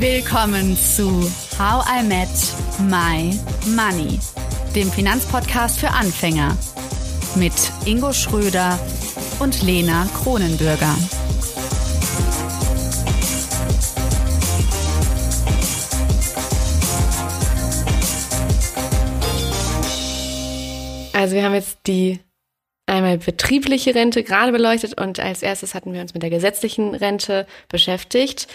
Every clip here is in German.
Willkommen zu How I Met My Money, dem Finanzpodcast für Anfänger mit Ingo Schröder und Lena Kronenbürger. Also wir haben jetzt die einmal betriebliche Rente gerade beleuchtet und als erstes hatten wir uns mit der gesetzlichen Rente beschäftigt.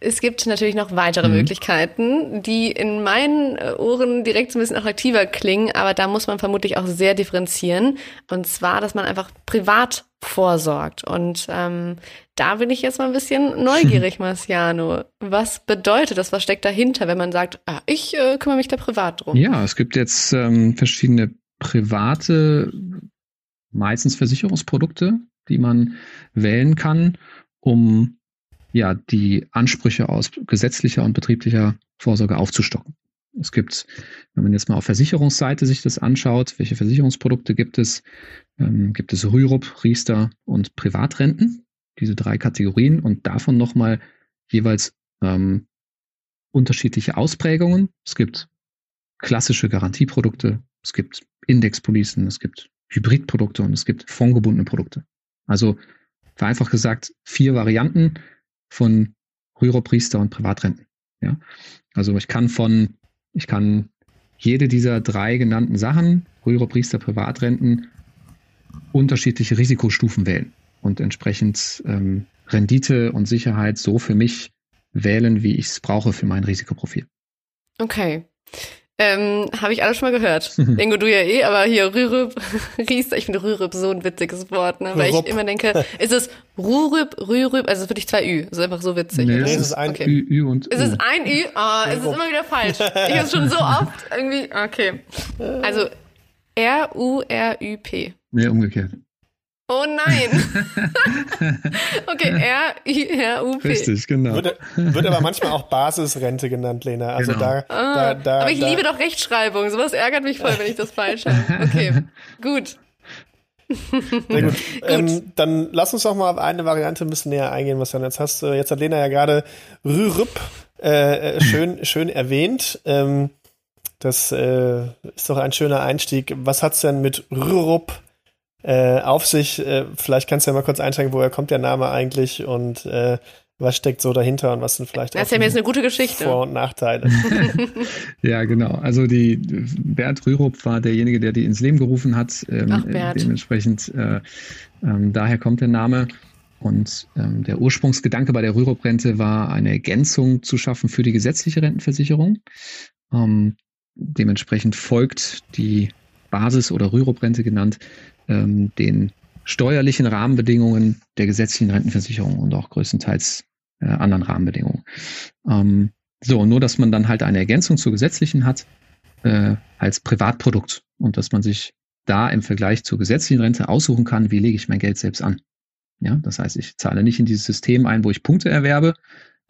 Es gibt natürlich noch weitere mhm. Möglichkeiten, die in meinen äh, Ohren direkt so ein bisschen attraktiver klingen, aber da muss man vermutlich auch sehr differenzieren. Und zwar, dass man einfach privat vorsorgt. Und ähm, da bin ich jetzt mal ein bisschen neugierig, Marciano. Was bedeutet das? Was steckt dahinter, wenn man sagt, ah, ich äh, kümmere mich da privat drum? Ja, es gibt jetzt ähm, verschiedene private, meistens Versicherungsprodukte, die man wählen kann, um ja, die Ansprüche aus gesetzlicher und betrieblicher Vorsorge aufzustocken. Es gibt, wenn man jetzt mal auf Versicherungsseite sich das anschaut, welche Versicherungsprodukte gibt es, ähm, gibt es Rürup, Riester und Privatrenten, diese drei Kategorien und davon nochmal jeweils ähm, unterschiedliche Ausprägungen. Es gibt klassische Garantieprodukte, es gibt Indexpolicen, es gibt Hybridprodukte und es gibt fondgebundene Produkte. Also vereinfacht gesagt, vier Varianten, von Rüropriester und Privatrenten. Ja? Also ich kann von, ich kann jede dieser drei genannten Sachen, Rüropriester, Privatrenten, unterschiedliche Risikostufen wählen und entsprechend ähm, Rendite und Sicherheit so für mich wählen, wie ich es brauche für mein Risikoprofil. Okay. Ähm, Habe ich alles schon mal gehört. Ingo, du ja eh, aber hier Rührüb, Riester, ich finde Rührüb so ein witziges Wort, ne? weil ich immer denke, ist es Rührüb, Rührüb, also wirklich zwei Ü, das ist einfach so witzig. Nee, es ist ein okay. Ü, Ü und Ist es ein Ü? Oh, es ist immer wieder falsch. Ich habe schon so oft irgendwie, okay. Also R-U-R-Ü-P. Nee, umgekehrt. Oh nein. okay, R-I-R-U-P. Richtig, genau. Wird, wird, aber manchmal auch Basisrente genannt, Lena. Also genau. da, ah, da, da, Aber ich da. liebe doch Rechtschreibung. Sowas ärgert mich voll, wenn ich das falsch habe. Okay, gut. Sehr gut. Ähm, dann lass uns doch mal auf eine Variante ein bisschen näher eingehen, was du jetzt hast. Jetzt hat Lena ja gerade Rürup äh, äh, schön, schön erwähnt. Ähm, das äh, ist doch ein schöner Einstieg. Was hat's denn mit Rürup äh, auf sich. Äh, vielleicht kannst du ja mal kurz einsteigen, woher kommt der Name eigentlich und äh, was steckt so dahinter und was sind vielleicht das auch ja mir jetzt eine gute Geschichte. Vor- und Nachteile. ja, genau. Also die Bert Rürup war derjenige, der die ins Leben gerufen hat. Ähm, Ach, Bert. Dementsprechend äh, ähm, daher kommt der Name. Und ähm, der Ursprungsgedanke bei der Rürup-Rente war, eine Ergänzung zu schaffen für die gesetzliche Rentenversicherung. Ähm, dementsprechend folgt die Basis- oder Rürup-Rente genannt ähm, den steuerlichen Rahmenbedingungen der gesetzlichen Rentenversicherung und auch größtenteils äh, anderen Rahmenbedingungen. Ähm, so, nur dass man dann halt eine Ergänzung zur gesetzlichen hat äh, als Privatprodukt und dass man sich da im Vergleich zur gesetzlichen Rente aussuchen kann, wie lege ich mein Geld selbst an. Ja, das heißt, ich zahle nicht in dieses System ein, wo ich Punkte erwerbe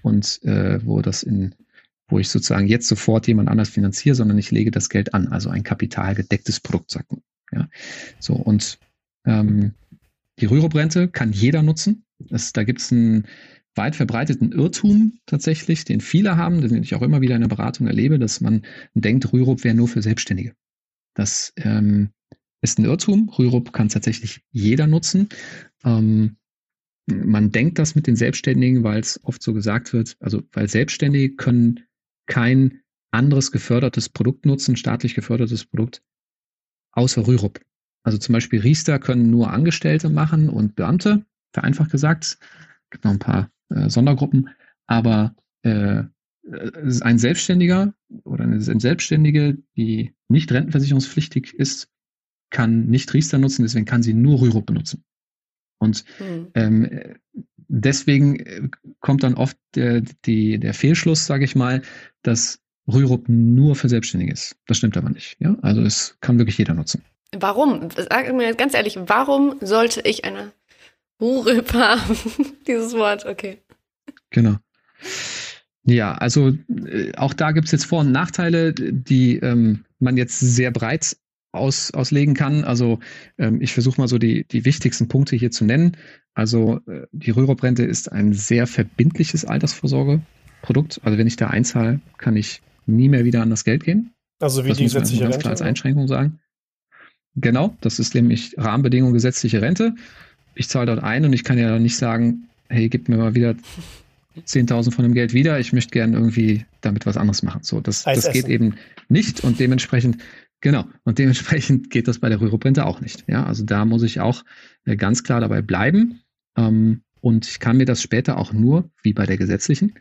und äh, wo das in, wo ich sozusagen jetzt sofort jemand anders finanziere, sondern ich lege das Geld an, also ein kapitalgedecktes Produkt, sagt man. Ja, so und ähm, die Rürup-Rente kann jeder nutzen. Das, da gibt es einen weit verbreiteten Irrtum tatsächlich, den viele haben, den ich auch immer wieder in der Beratung erlebe, dass man denkt, Rürup wäre nur für Selbstständige. Das ähm, ist ein Irrtum. Rürup kann tatsächlich jeder nutzen. Ähm, man denkt das mit den Selbstständigen, weil es oft so gesagt wird, also weil Selbstständige können kein anderes gefördertes Produkt nutzen, staatlich gefördertes Produkt, außer Rürup. Also zum Beispiel Riester können nur Angestellte machen und Beamte, vereinfacht gesagt. Es gibt noch ein paar äh, Sondergruppen, aber äh, ein Selbstständiger oder eine Selbstständige, die nicht rentenversicherungspflichtig ist, kann nicht Riester nutzen, deswegen kann sie nur Rürup benutzen. Und mhm. ähm, deswegen äh, kommt dann oft der, die, der Fehlschluss, sage ich mal, dass Rürup nur für Selbstständige ist. Das stimmt aber nicht. Ja? Also es kann wirklich jeder nutzen. Warum? Sag mir ganz ehrlich, warum sollte ich eine Rürup haben? Dieses Wort, okay. Genau. Ja, also äh, auch da gibt es jetzt Vor- und Nachteile, die ähm, man jetzt sehr breit aus, auslegen kann. Also ähm, ich versuche mal so die, die wichtigsten Punkte hier zu nennen. Also äh, die Rürup-Rente ist ein sehr verbindliches Altersvorsorgeprodukt. Also wenn ich da einzahle, kann ich nie mehr wieder an das Geld gehen. Also wie das die gesetzliche ganz Rente? klar als Einschränkung sagen. Genau, das ist nämlich Rahmenbedingung gesetzliche Rente. Ich zahle dort ein und ich kann ja nicht sagen, hey, gib mir mal wieder 10.000 von dem Geld wieder, ich möchte gerne irgendwie damit was anderes machen. So, das, das geht eben nicht und dementsprechend, genau, und dementsprechend geht das bei der Rürup-Rente auch nicht. Ja, also da muss ich auch äh, ganz klar dabei bleiben. Ähm, und ich kann mir das später auch nur, wie bei der gesetzlichen,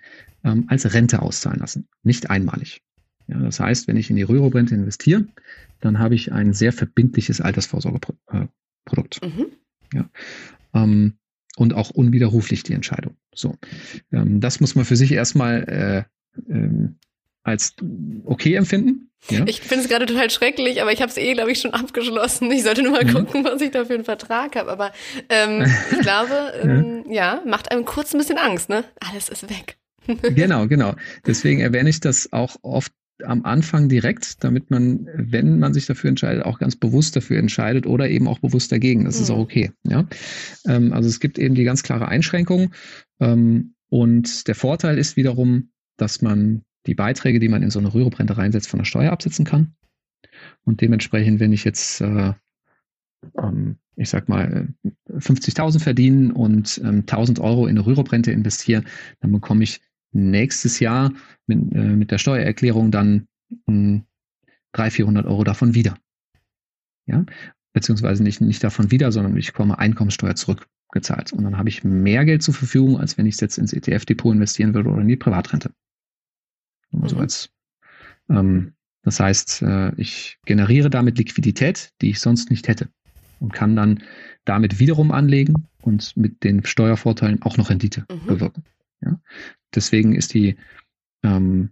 ähm, als Rente auszahlen lassen, nicht einmalig. Ja, das heißt, wenn ich in die Rürup-Rente investiere, dann habe ich ein sehr verbindliches Altersvorsorgeprodukt. Äh, mhm. Ja. Ähm, und auch unwiderruflich die Entscheidung. So, das muss man für sich erstmal äh, als okay empfinden. Ja? Ich finde es gerade total schrecklich, aber ich habe es eh, glaube ich, schon abgeschlossen. Ich sollte nur mal mhm. gucken, was ich da für einen Vertrag habe. Aber ähm, ich glaube, ähm, ja, macht einem kurz ein bisschen Angst, ne? Alles ist weg. genau, genau. Deswegen erwähne ich das auch oft am Anfang direkt, damit man, wenn man sich dafür entscheidet, auch ganz bewusst dafür entscheidet oder eben auch bewusst dagegen. Das mhm. ist auch okay. Ja? Ähm, also es gibt eben die ganz klare Einschränkung. Ähm, und der Vorteil ist wiederum, dass man die Beiträge, die man in so eine Rüruprente reinsetzt, von der Steuer absetzen kann. Und dementsprechend, wenn ich jetzt, äh, ähm, ich sag mal, 50.000 verdienen und ähm, 1.000 Euro in eine Rüruprente investiere, dann bekomme ich nächstes Jahr mit, äh, mit der Steuererklärung dann mh, 300, 400 Euro davon wieder. Ja, beziehungsweise nicht, nicht davon wieder, sondern ich bekomme Einkommenssteuer zurückgezahlt. Und dann habe ich mehr Geld zur Verfügung, als wenn ich es jetzt ins ETF-Depot investieren würde oder in die Privatrente. Also mhm. als, ähm, das heißt, äh, ich generiere damit Liquidität, die ich sonst nicht hätte und kann dann damit wiederum anlegen und mit den Steuervorteilen auch noch Rendite mhm. bewirken. Ja? Deswegen ist die ähm,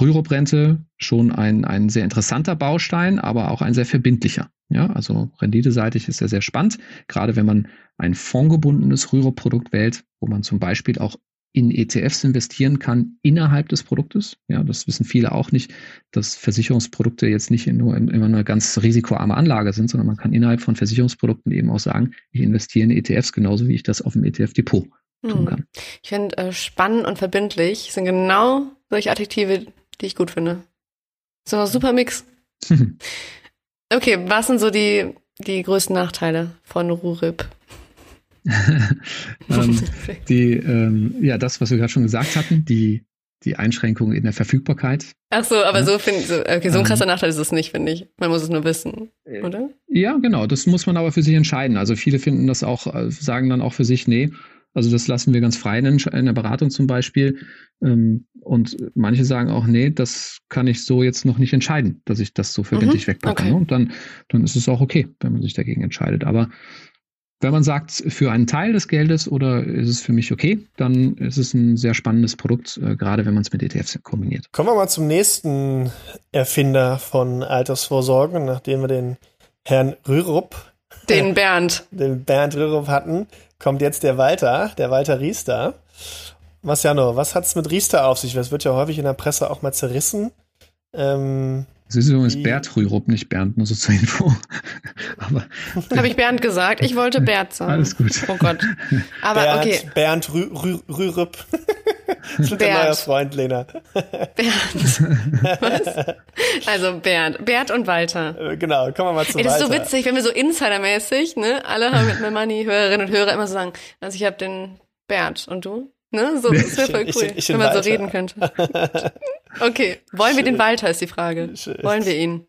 Rürup-Rente schon ein, ein sehr interessanter Baustein, aber auch ein sehr verbindlicher. Ja, also renditeseitig ist er sehr spannend, gerade wenn man ein fondgebundenes Rürup-Produkt wählt, wo man zum Beispiel auch in ETFs investieren kann innerhalb des Produktes. Ja, das wissen viele auch nicht, dass Versicherungsprodukte jetzt nicht nur immer eine ganz risikoarme Anlage sind, sondern man kann innerhalb von Versicherungsprodukten eben auch sagen, ich investiere in ETFs genauso wie ich das auf dem ETF-Depot tun hm. kann. Ich finde, äh, spannend und verbindlich sind genau solche Adjektive, die ich gut finde. So ein super Mix. okay, was sind so die, die größten Nachteile von Rurip? ähm, die, ähm, ja, das, was wir gerade schon gesagt hatten, die, die Einschränkung in der Verfügbarkeit. Ach so, aber ja. so finde so, okay, so ein krasser ähm, Nachteil ist es nicht, finde ich. Man muss es nur wissen, äh, oder? Ja, genau. Das muss man aber für sich entscheiden. Also viele finden das auch, äh, sagen dann auch für sich, nee, also das lassen wir ganz frei in, der Beratung zum Beispiel. Ähm, und manche sagen auch, nee, das kann ich so jetzt noch nicht entscheiden, dass ich das so verbindlich mhm, wegpacke. Okay. Und dann, dann ist es auch okay, wenn man sich dagegen entscheidet. Aber wenn man sagt, für einen Teil des Geldes oder ist es für mich okay, dann ist es ein sehr spannendes Produkt, äh, gerade wenn man es mit ETFs kombiniert. Kommen wir mal zum nächsten Erfinder von Altersvorsorge, nachdem wir den Herrn Rürup den Bernd. Den Bernd Rürup hatten kommt jetzt der Walter, der Walter Riester. Marciano, was hat es mit Riester auf sich? Das wird ja häufig in der Presse auch mal zerrissen. Ähm, das ist übrigens Bert Rürup, nicht Bernd, nur so zur Info. Aber Habe ich Bernd gesagt? Ich wollte Bert sagen. Alles gut. Oh Gott. Aber Bernd, okay. Bernd Rü Rü Rürup. Das wird Bernd. neuer Freund, Lena. Bernd. Was? Also Bernd. Bernd und Walter. Äh, genau, kommen wir mal zu Ey, Das ist so witzig, wenn wir so Insidermäßig, ne, alle haben mit Money Hörerinnen und Hörer immer so sagen, also ich habe den Bernd und du? Ne? So, das wäre voll cool, ich, ich wenn man Walter. so reden könnte. Okay, wollen wir den Walter, ist die Frage. Wollen wir ihn?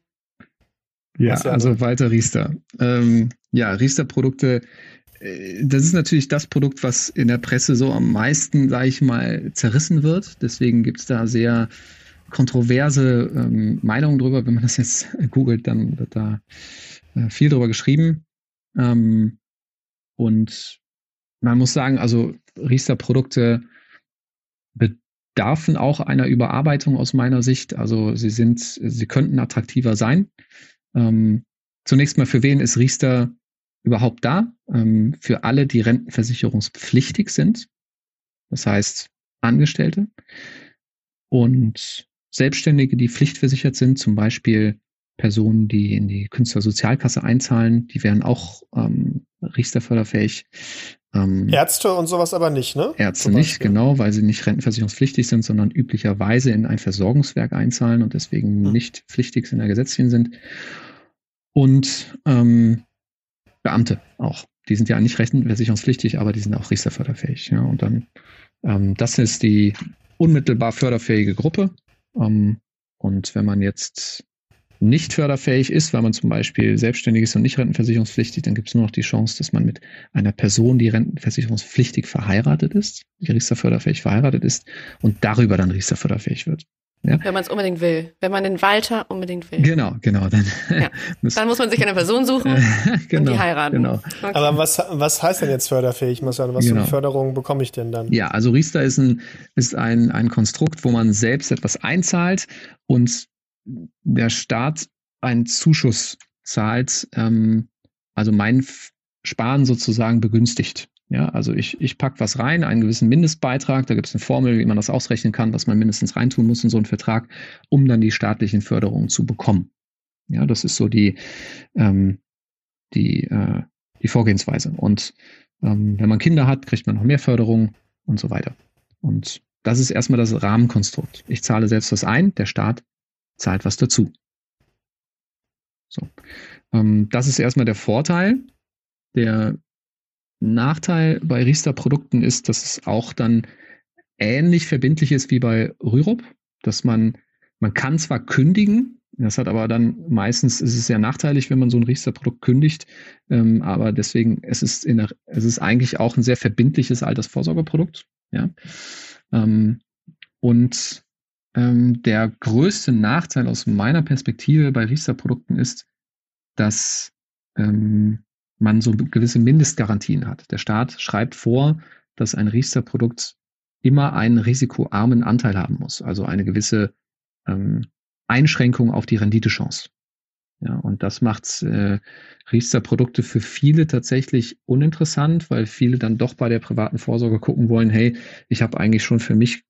Ja, also Walter Riester. Ähm, ja, Riester-Produkte, äh, das ist natürlich das Produkt, was in der Presse so am meisten, sage ich mal, zerrissen wird. Deswegen gibt es da sehr kontroverse ähm, Meinungen drüber. Wenn man das jetzt googelt, dann wird da äh, viel drüber geschrieben. Ähm, und man muss sagen, also Riester-Produkte bedarfen auch einer Überarbeitung aus meiner Sicht. Also sie sind, sie könnten attraktiver sein. Ähm, zunächst mal, für wen ist Riester überhaupt da? Ähm, für alle, die rentenversicherungspflichtig sind. Das heißt, Angestellte und Selbstständige, die pflichtversichert sind, zum Beispiel Personen, die in die Künstlersozialkasse einzahlen, die wären auch ähm, Riester-förderfähig. Ähm, Ärzte und sowas aber nicht, ne? Ärzte nicht, genau, weil sie nicht rentenversicherungspflichtig sind, sondern üblicherweise in ein Versorgungswerk einzahlen und deswegen hm. nicht pflichtig in der gesetzlichen sind. Und ähm, Beamte auch. Die sind ja nicht rentenversicherungspflichtig, aber die sind auch riester-förderfähig. Ja, und dann, ähm, das ist die unmittelbar förderfähige Gruppe. Ähm, und wenn man jetzt nicht förderfähig ist, weil man zum Beispiel selbstständig ist und nicht rentenversicherungspflichtig, dann gibt es nur noch die Chance, dass man mit einer Person, die rentenversicherungspflichtig verheiratet ist, die Riester-förderfähig verheiratet ist und darüber dann Riester-förderfähig wird. Ja? Wenn man es unbedingt will. Wenn man den Walter unbedingt will. Genau, genau. Dann, ja. dann muss man sich eine Person suchen genau, und die heiraten. Genau. Okay. Aber was, was heißt denn jetzt förderfähig? Was genau. für eine Förderung bekomme ich denn dann? Ja, also Riester ist ein, ist ein, ein Konstrukt, wo man selbst etwas einzahlt und der Staat einen Zuschuss zahlt, ähm, also mein Sparen sozusagen begünstigt. Ja, also ich, ich packe was rein, einen gewissen Mindestbeitrag, da gibt es eine Formel, wie man das ausrechnen kann, was man mindestens reintun muss in so einen Vertrag, um dann die staatlichen Förderungen zu bekommen. Ja, das ist so die, ähm, die, äh, die Vorgehensweise. Und ähm, wenn man Kinder hat, kriegt man noch mehr Förderung und so weiter. Und das ist erstmal das Rahmenkonstrukt. Ich zahle selbst was ein, der Staat zahlt was dazu. So. Ähm, das ist erstmal der Vorteil. Der Nachteil bei Riester-Produkten ist, dass es auch dann ähnlich verbindlich ist wie bei Rürup, dass man, man kann zwar kündigen, das hat aber dann meistens ist es sehr nachteilig, wenn man so ein Riester-Produkt kündigt, ähm, aber deswegen es ist in der, es ist eigentlich auch ein sehr verbindliches Altersvorsorgeprodukt, ja. Ähm, und ähm, der größte Nachteil aus meiner Perspektive bei Riester-Produkten ist, dass ähm, man so gewisse Mindestgarantien hat. Der Staat schreibt vor, dass ein Riester-Produkt immer einen risikoarmen Anteil haben muss, also eine gewisse ähm, Einschränkung auf die Renditechance. Ja, und das macht äh, Riester-Produkte für viele tatsächlich uninteressant, weil viele dann doch bei der privaten Vorsorge gucken wollen, hey, ich habe eigentlich schon für mich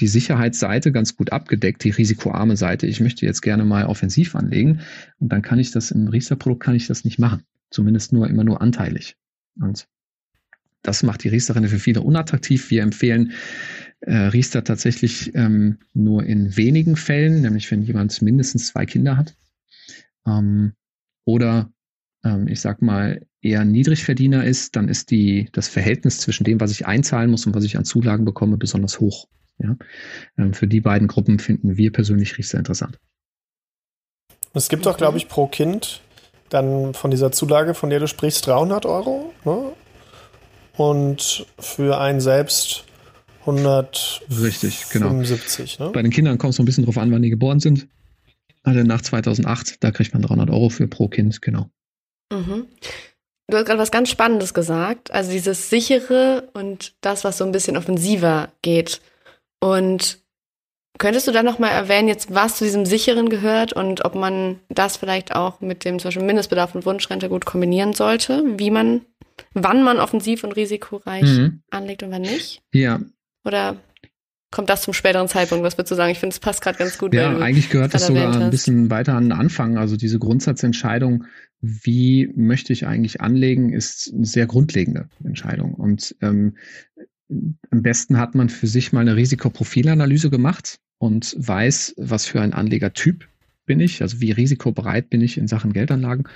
die Sicherheitsseite ganz gut abgedeckt, die risikoarme Seite. Ich möchte jetzt gerne mal offensiv anlegen und dann kann ich das im Riester-Produkt kann ich das nicht machen. Zumindest nur immer nur anteilig. Und das macht die Riester-Rente für viele unattraktiv. Wir empfehlen äh, Riester tatsächlich ähm, nur in wenigen Fällen, nämlich wenn jemand mindestens zwei Kinder hat. Ähm, oder ähm, ich sag mal, eher Niedrigverdiener ist, dann ist die, das Verhältnis zwischen dem, was ich einzahlen muss und was ich an Zulagen bekomme, besonders hoch. Ja? Ähm, für die beiden Gruppen finden wir persönlich Riester interessant. Es gibt doch, glaube ich, pro Kind dann von dieser Zulage, von der du sprichst, 300 Euro. Ne? Und für einen selbst 175. Richtig, genau. Ne? Bei den Kindern kommt es so ein bisschen drauf an, wann die geboren sind. Also nach 2008, da kriegt man 300 Euro für pro Kind, genau. Mhm. Du hast gerade was ganz Spannendes gesagt. Also dieses sichere und das, was so ein bisschen offensiver geht. Und Könntest du da nochmal erwähnen, jetzt was zu diesem sicheren gehört und ob man das vielleicht auch mit dem zum Beispiel Mindestbedarf und Wunschrente gut kombinieren sollte? Wie man, wann man offensiv und risikoreich mhm. anlegt und wann nicht? Ja. Oder kommt das zum späteren Zeitpunkt? Was würdest du sagen? Ich finde, es passt gerade ganz gut. Ja, eigentlich gehört das sogar ein bisschen weiter an den Anfang. Also diese Grundsatzentscheidung, wie möchte ich eigentlich anlegen, ist eine sehr grundlegende Entscheidung. Und ähm, am besten hat man für sich mal eine Risikoprofilanalyse gemacht und weiß, was für ein Anlegertyp bin ich, also wie risikobereit bin ich in Sachen Geldanlagen.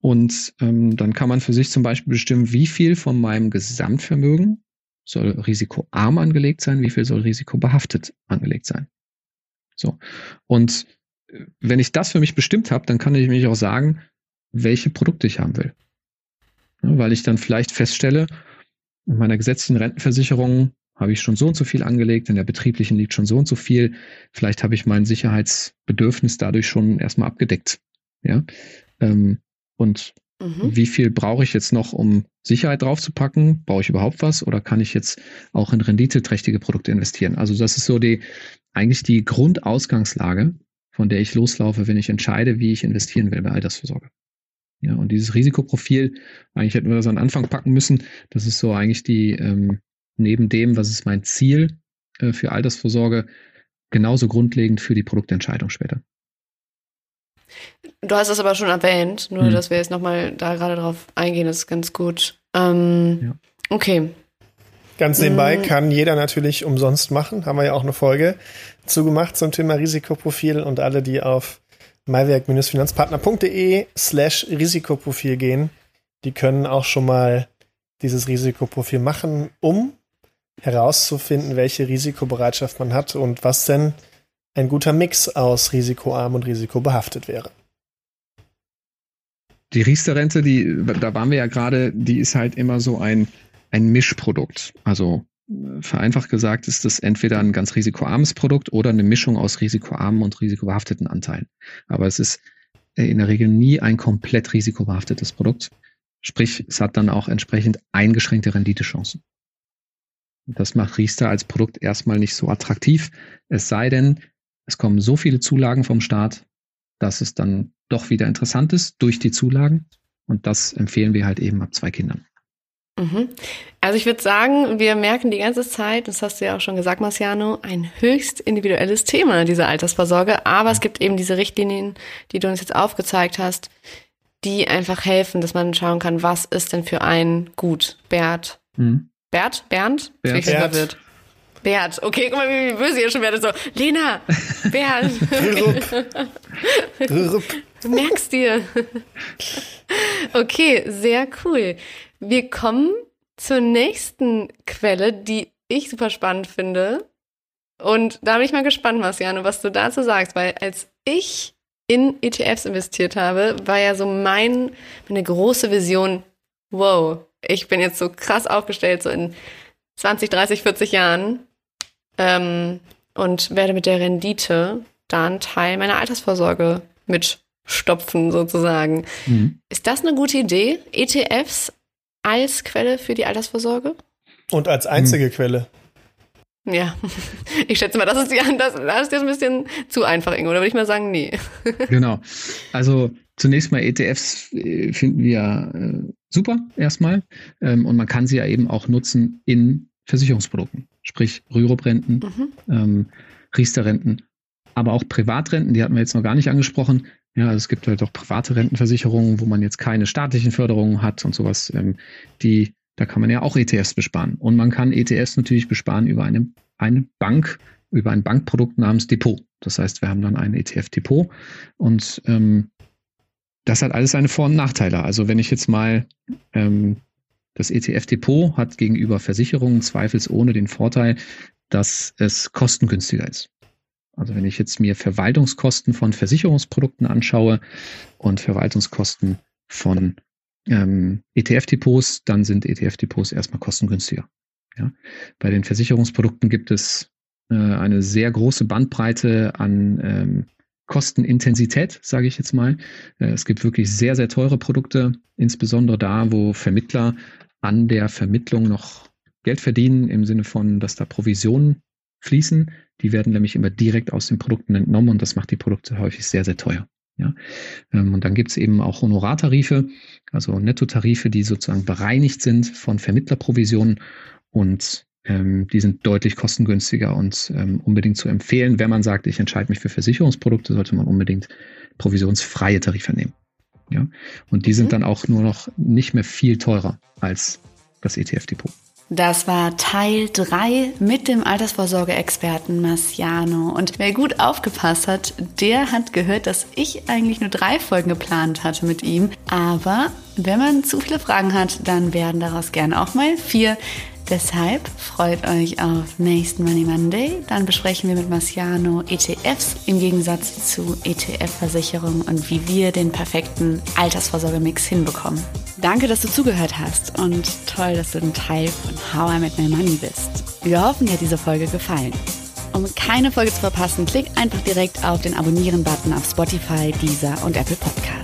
Und ähm, dann kann man für sich zum Beispiel bestimmen, wie viel von meinem Gesamtvermögen soll risikoarm angelegt sein, wie viel soll risikobehaftet angelegt sein. So. Und äh, wenn ich das für mich bestimmt habe, dann kann ich mich auch sagen, welche Produkte ich haben will. Ja, weil ich dann vielleicht feststelle, in meiner gesetzlichen Rentenversicherung habe ich schon so und so viel angelegt, in der betrieblichen liegt schon so und so viel. Vielleicht habe ich mein Sicherheitsbedürfnis dadurch schon erstmal abgedeckt. Ja. Ähm, und mhm. wie viel brauche ich jetzt noch, um Sicherheit draufzupacken? Brauche ich überhaupt was? Oder kann ich jetzt auch in renditeträchtige Produkte investieren? Also das ist so die, eigentlich die Grundausgangslage, von der ich loslaufe, wenn ich entscheide, wie ich investieren will bei Altersvorsorge. Ja, und dieses Risikoprofil, eigentlich hätten wir das an Anfang packen müssen. Das ist so eigentlich die, ähm, neben dem, was ist mein Ziel äh, für Altersvorsorge, genauso grundlegend für die Produktentscheidung später. Du hast es aber schon erwähnt, nur hm. dass wir jetzt nochmal da gerade drauf eingehen, ist ganz gut. Ähm, ja. Okay. Ganz nebenbei mhm. kann jeder natürlich umsonst machen. Haben wir ja auch eine Folge zugemacht zum Thema Risikoprofil und alle, die auf maiwerk-finanzpartner.de slash Risikoprofil gehen, die können auch schon mal dieses Risikoprofil machen, um herauszufinden, welche Risikobereitschaft man hat und was denn ein guter Mix aus risikoarm und risikobehaftet wäre. Die Riester-Rente, die, da waren wir ja gerade, die ist halt immer so ein, ein Mischprodukt. Also vereinfacht gesagt ist das entweder ein ganz risikoarmes Produkt oder eine Mischung aus risikoarmen und risikobehafteten Anteilen. Aber es ist in der Regel nie ein komplett risikobehaftetes Produkt. Sprich, es hat dann auch entsprechend eingeschränkte Renditechancen. Das macht Riester als Produkt erstmal nicht so attraktiv. Es sei denn, es kommen so viele Zulagen vom Staat, dass es dann doch wieder interessant ist durch die Zulagen. Und das empfehlen wir halt eben ab zwei Kindern. Mhm. Also ich würde sagen, wir merken die ganze Zeit, das hast du ja auch schon gesagt, Marciano, ein höchst individuelles Thema, diese Altersvorsorge. Aber es gibt eben diese Richtlinien, die du uns jetzt aufgezeigt hast, die einfach helfen, dass man schauen kann, was ist denn für ein gut. Bert. Mhm. Bert? Bernd? Bert. Bert. Bert. Bert. Okay, guck mal, wie böse ihr schon werdet. So, Lena, Bert. du merkst dir. okay, sehr cool. Wir kommen zur nächsten Quelle, die ich super spannend finde. Und da bin ich mal gespannt, Marciano, was du dazu sagst, weil als ich in ETFs investiert habe, war ja so mein, meine große Vision, wow, ich bin jetzt so krass aufgestellt, so in 20, 30, 40 Jahren ähm, und werde mit der Rendite da einen Teil meiner Altersvorsorge mitstopfen, sozusagen. Mhm. Ist das eine gute Idee? ETFs als Quelle für die Altersvorsorge? Und als einzige mhm. Quelle. Ja, ich schätze mal, das ist, ja, das, das ist jetzt ein bisschen zu einfach, Ingo. Da würde ich mal sagen, nee. Genau. Also zunächst mal ETFs äh, finden wir äh, super erstmal. Ähm, und man kann sie ja eben auch nutzen in Versicherungsprodukten. Sprich Rürup-Renten, mhm. ähm, Riester-Renten, aber auch Privatrenten, die hatten wir jetzt noch gar nicht angesprochen. Ja, also es gibt halt auch private Rentenversicherungen, wo man jetzt keine staatlichen Förderungen hat und sowas. Ähm, die, da kann man ja auch ETFs besparen. Und man kann ETFs natürlich besparen über eine, eine Bank, über ein Bankprodukt namens Depot. Das heißt, wir haben dann ein ETF-Depot und ähm, das hat alles seine Vor- und Nachteile. Also wenn ich jetzt mal ähm, das ETF-Depot hat gegenüber Versicherungen zweifelsohne den Vorteil, dass es kostengünstiger ist. Also wenn ich jetzt mir Verwaltungskosten von Versicherungsprodukten anschaue und Verwaltungskosten von ähm, ETF-Depots, dann sind ETF-Depots erstmal kostengünstiger. Ja? Bei den Versicherungsprodukten gibt es äh, eine sehr große Bandbreite an ähm, Kostenintensität, sage ich jetzt mal. Äh, es gibt wirklich sehr, sehr teure Produkte, insbesondere da, wo Vermittler an der Vermittlung noch Geld verdienen, im Sinne von, dass da Provisionen fließen. Die werden nämlich immer direkt aus den Produkten entnommen und das macht die Produkte häufig sehr, sehr teuer. Ja, ähm, und dann gibt es eben auch Honorartarife, also Nettotarife, die sozusagen bereinigt sind von Vermittlerprovisionen und ähm, die sind deutlich kostengünstiger und ähm, unbedingt zu empfehlen. Wenn man sagt, ich entscheide mich für Versicherungsprodukte, sollte man unbedingt provisionsfreie Tarife nehmen. Ja? Und die sind mhm. dann auch nur noch nicht mehr viel teurer als das ETF-Depot. Das war Teil 3 mit dem Altersvorsorgeexperten Marciano. Und wer gut aufgepasst hat, der hat gehört, dass ich eigentlich nur drei Folgen geplant hatte mit ihm. Aber wenn man zu viele Fragen hat, dann werden daraus gerne auch mal vier. Deshalb freut euch auf nächsten Money Monday. Dann besprechen wir mit Marciano ETFs im Gegensatz zu ETF-Versicherungen und wie wir den perfekten Altersvorsorgemix hinbekommen. Danke, dass du zugehört hast und toll, dass du ein Teil von How I Met My Money bist. Wir hoffen, dir hat diese Folge gefallen. Um keine Folge zu verpassen, klick einfach direkt auf den Abonnieren-Button auf Spotify, Deezer und Apple Podcasts.